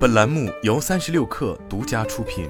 本栏目由三十六氪独家出品。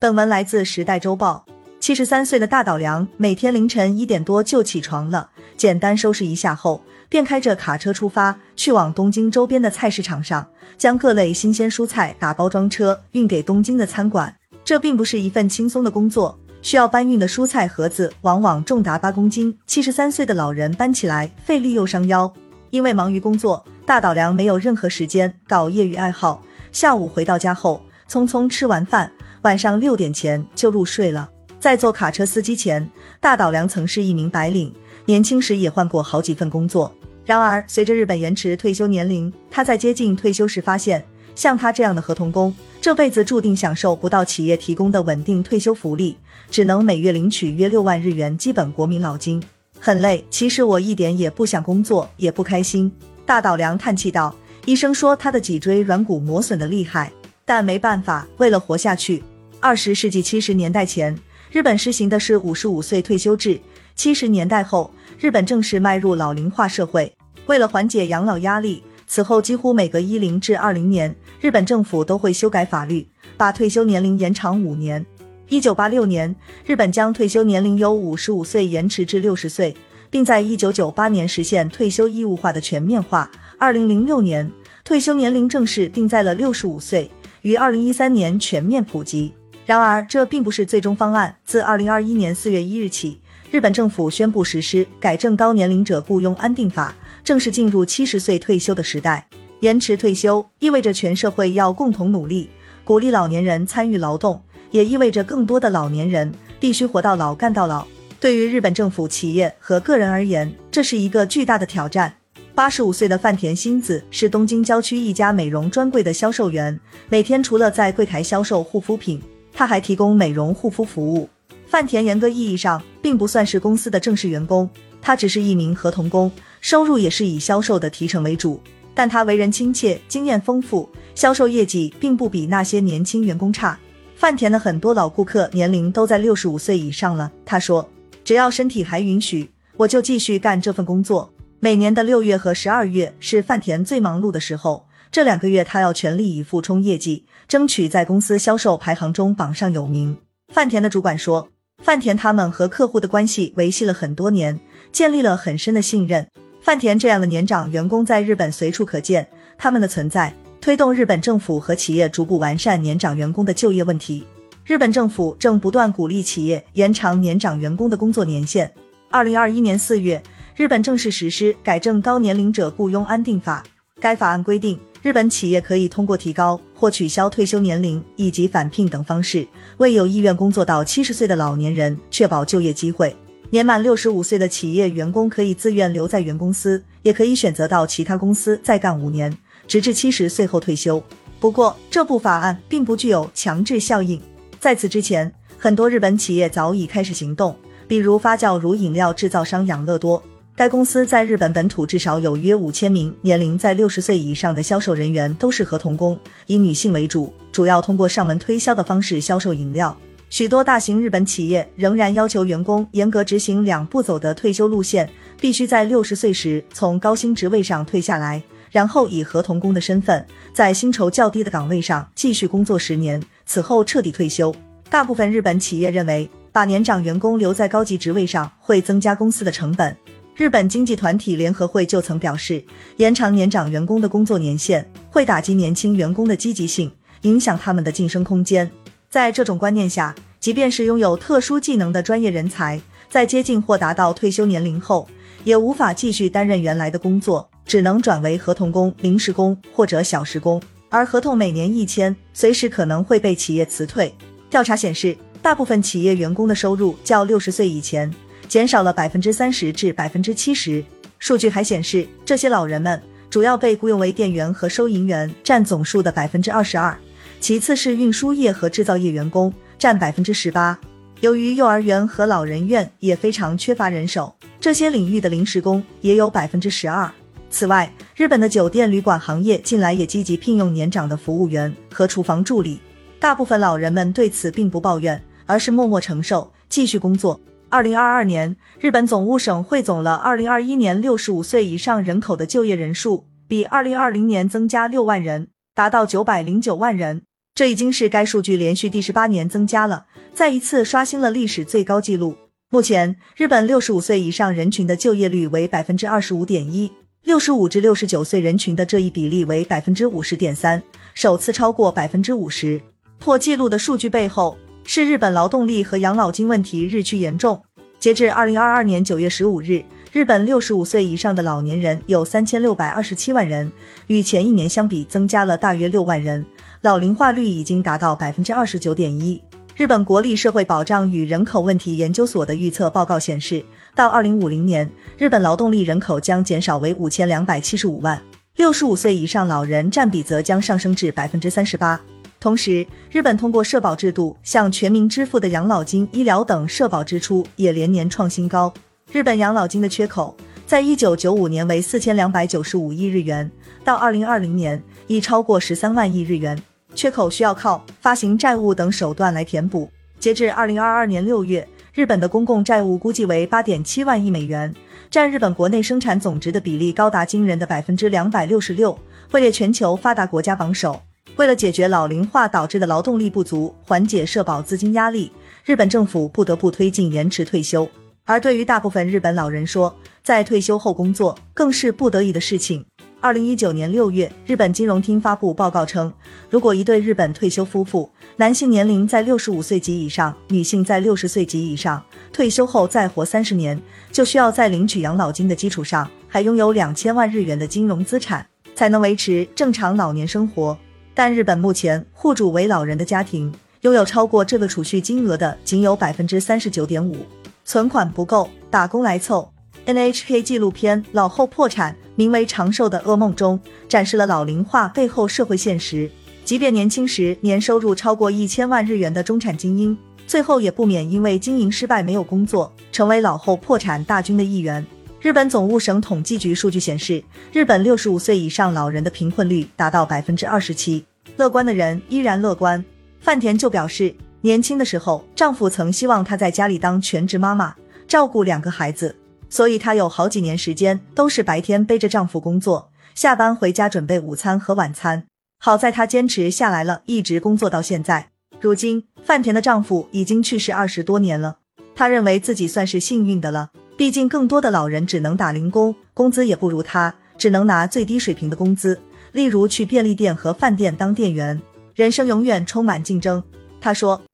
本文来自《时代周报》。七十三岁的大岛良每天凌晨一点多就起床了，简单收拾一下后，便开着卡车出发，去往东京周边的菜市场上，将各类新鲜蔬菜打包装车运给东京的餐馆。这并不是一份轻松的工作，需要搬运的蔬菜盒子往往重达八公斤，七十三岁的老人搬起来费力又伤腰。因为忙于工作，大岛良没有任何时间搞业余爱好。下午回到家后，匆匆吃完饭，晚上六点前就入睡了。在做卡车司机前，大岛良曾是一名白领，年轻时也换过好几份工作。然而，随着日本延迟退休年龄，他在接近退休时发现，像他这样的合同工，这辈子注定享受不到企业提供的稳定退休福利，只能每月领取约六万日元基本国民老金。很累，其实我一点也不想工作，也不开心。大岛良叹气道：“医生说他的脊椎软骨磨损的厉害，但没办法，为了活下去。”二十世纪七十年代前，日本实行的是五十五岁退休制；七十年代后，日本正式迈入老龄化社会。为了缓解养老压力，此后几乎每隔一零至二零年，日本政府都会修改法律，把退休年龄延长五年。一九八六年，日本将退休年龄由五十五岁延迟至六十岁，并在一九九八年实现退休义务化的全面化。二零零六年，退休年龄正式定在了六十五岁，于二零一三年全面普及。然而，这并不是最终方案。自二零二一年四月一日起，日本政府宣布实施《改正高年龄者雇佣安定法》，正式进入七十岁退休的时代。延迟退休意味着全社会要共同努力，鼓励老年人参与劳动。也意味着更多的老年人必须活到老干到老。对于日本政府、企业和个人而言，这是一个巨大的挑战。八十五岁的饭田新子是东京郊区一家美容专柜的销售员，每天除了在柜台销售护肤品，他还提供美容护肤服务。饭田严格意义上并不算是公司的正式员工，他只是一名合同工，收入也是以销售的提成为主。但他为人亲切，经验丰富，销售业绩并不比那些年轻员工差。饭田的很多老顾客年龄都在六十五岁以上了。他说：“只要身体还允许，我就继续干这份工作。”每年的六月和十二月是饭田最忙碌的时候，这两个月他要全力以赴冲业绩，争取在公司销售排行中榜上有名。饭田的主管说：“饭田他们和客户的关系维系了很多年，建立了很深的信任。饭田这样的年长员工在日本随处可见，他们的存在。”推动日本政府和企业逐步完善年长员工的就业问题。日本政府正不断鼓励企业延长年长员工的工作年限。二零二一年四月，日本正式实施《改正高年龄者雇佣安定法》。该法案规定，日本企业可以通过提高或取消退休年龄以及返聘等方式，为有意愿工作到七十岁的老年人确保就业机会。年满六十五岁的企业员工可以自愿留在原公司，也可以选择到其他公司再干五年。直至七十岁后退休。不过，这部法案并不具有强制效应。在此之前，很多日本企业早已开始行动，比如发酵乳饮料制造商养乐多。该公司在日本本土至少有约五千名年龄在六十岁以上的销售人员，都是合同工，以女性为主，主要通过上门推销的方式销售饮料。许多大型日本企业仍然要求员工严格执行两步走的退休路线，必须在六十岁时从高薪职位上退下来。然后以合同工的身份，在薪酬较低的岗位上继续工作十年，此后彻底退休。大部分日本企业认为，把年长员工留在高级职位上会增加公司的成本。日本经济团体联合会就曾表示，延长年长员工的工作年限会打击年轻员工的积极性，影响他们的晋升空间。在这种观念下，即便是拥有特殊技能的专业人才，在接近或达到退休年龄后，也无法继续担任原来的工作。只能转为合同工、临时工或者小时工，而合同每年一签，随时可能会被企业辞退。调查显示，大部分企业员工的收入较六十岁以前减少了百分之三十至百分之七十。数据还显示，这些老人们主要被雇佣为店员和收银员，占总数的百分之二十二，其次是运输业和制造业员工，占百分之十八。由于幼儿园和老人院也非常缺乏人手，这些领域的临时工也有百分之十二。此外，日本的酒店旅馆行业近来也积极聘用年长的服务员和厨房助理。大部分老人们对此并不抱怨，而是默默承受，继续工作。二零二二年，日本总务省汇总了二零二一年六十五岁以上人口的就业人数，比二零二零年增加六万人，达到九百零九万人。这已经是该数据连续第十八年增加了，再一次刷新了历史最高纪录。目前，日本六十五岁以上人群的就业率为百分之二十五点一，六十五至六十九岁人群的这一比例为百分之五十点三，首次超过百分之五十。破纪录的数据背后，是日本劳动力和养老金问题日趋严重。截至二零二二年九月十五日，日本六十五岁以上的老年人有三千六百二十七万人，与前一年相比增加了大约六万人。老龄化率已经达到百分之二十九点一。日本国立社会保障与人口问题研究所的预测报告显示，到二零五零年，日本劳动力人口将减少为五千两百七十五万，六十五岁以上老人占比则将上升至百分之三十八。同时，日本通过社保制度向全民支付的养老金、医疗等社保支出也连年创新高。日本养老金的缺口在一九九五年为四千两百九十五亿日元，到二零二零年已超过十三万亿日元。缺口需要靠发行债务等手段来填补。截至二零二二年六月，日本的公共债务估计为八点七万亿美元，占日本国内生产总值的比例高达惊人的百分之两百六十六，位列全球发达国家榜首。为了解决老龄化导致的劳动力不足，缓解社保资金压力，日本政府不得不推进延迟退休。而对于大部分日本老人说，在退休后工作更是不得已的事情。二零一九年六月，日本金融厅发布报告称，如果一对日本退休夫妇，男性年龄在六十五岁及以上，女性在六十岁及以上，退休后再活三十年，就需要在领取养老金的基础上，还拥有两千万日元的金融资产，才能维持正常老年生活。但日本目前户主为老人的家庭，拥有超过这个储蓄金额的仅有百分之三十九点五，存款不够，打工来凑。NHK 纪录片《老后破产》名为《长寿的噩梦》中，展示了老龄化背后社会现实。即便年轻时年收入超过一千万日元的中产精英，最后也不免因为经营失败没有工作，成为老后破产大军的一员。日本总务省统计局数据显示，日本六十五岁以上老人的贫困率达到百分之二十七。乐观的人依然乐观。范田就表示，年轻的时候，丈夫曾希望她在家里当全职妈妈，照顾两个孩子。所以她有好几年时间都是白天背着丈夫工作，下班回家准备午餐和晚餐。好在她坚持下来了，一直工作到现在。如今范田的丈夫已经去世二十多年了，她认为自己算是幸运的了。毕竟更多的老人只能打零工，工资也不如她，只能拿最低水平的工资，例如去便利店和饭店当店员。人生永远充满竞争，她说。